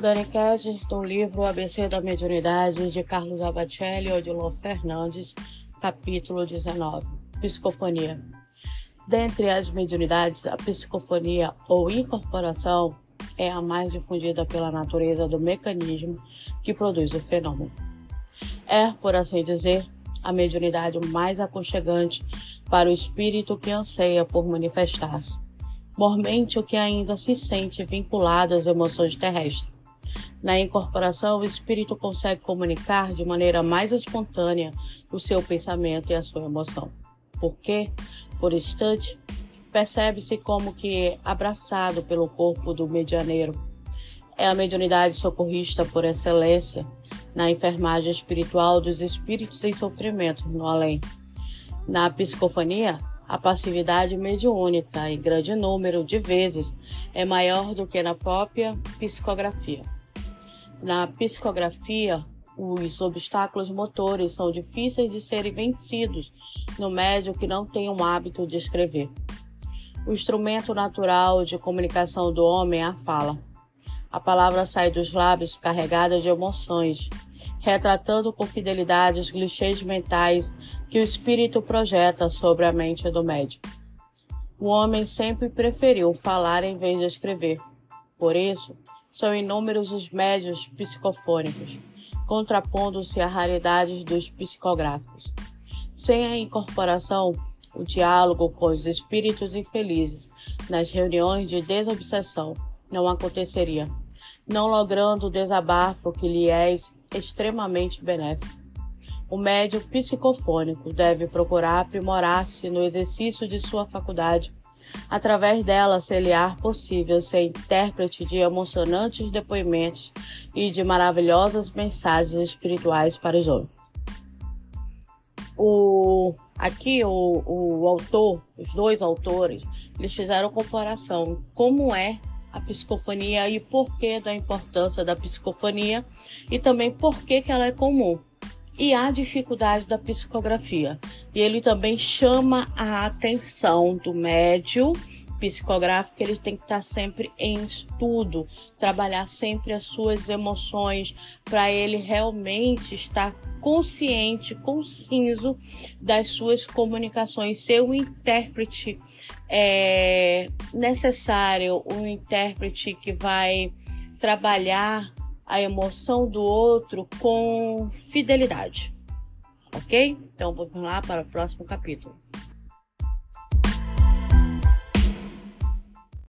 Dani do livro ABC da Mediunidade, de Carlos Abacelli e Odilon Fernandes, capítulo 19, Psicofonia. Dentre as mediunidades, a psicofonia ou incorporação é a mais difundida pela natureza do mecanismo que produz o fenômeno. É, por assim dizer, a mediunidade mais aconchegante para o espírito que anseia por manifestar-se, mormente o que ainda se sente vinculado às emoções terrestres na incorporação, o espírito consegue comunicar de maneira mais espontânea o seu pensamento e a sua emoção. Porque, por instante, percebe-se como que abraçado pelo corpo do medianeiro. É a mediunidade socorrista por excelência na enfermagem espiritual dos espíritos em sofrimento no além. Na psicofonia, a passividade mediúnica, em grande número de vezes, é maior do que na própria psicografia. Na psicografia, os obstáculos motores são difíceis de serem vencidos no médio que não tem o hábito de escrever. O instrumento natural de comunicação do homem é a fala. A palavra sai dos lábios carregada de emoções, retratando com fidelidade os clichês mentais que o espírito projeta sobre a mente do médium. O homem sempre preferiu falar em vez de escrever. Por isso, são inúmeros os médios psicofônicos, contrapondo-se a raridades dos psicográficos. Sem a incorporação, o diálogo com os espíritos infelizes nas reuniões de desobsessão não aconteceria, não logrando o desabafo que lhe é extremamente benéfico. O médio psicofônico deve procurar aprimorar-se no exercício de sua faculdade Através dela, se-lhe-á possível ser intérprete de emocionantes depoimentos e de maravilhosas mensagens espirituais para os homens. O, aqui o, o autor, os dois autores, eles fizeram comparação como é a psicofonia e porquê da importância da psicofonia e também por que ela é comum e a dificuldade da psicografia. E ele também chama a atenção do médio psicográfico, ele tem que estar sempre em estudo, trabalhar sempre as suas emoções, para ele realmente estar consciente, conciso das suas comunicações, ser um intérprete é, necessário, um intérprete que vai trabalhar a emoção do outro com fidelidade. Ok? Então vamos lá para o próximo capítulo.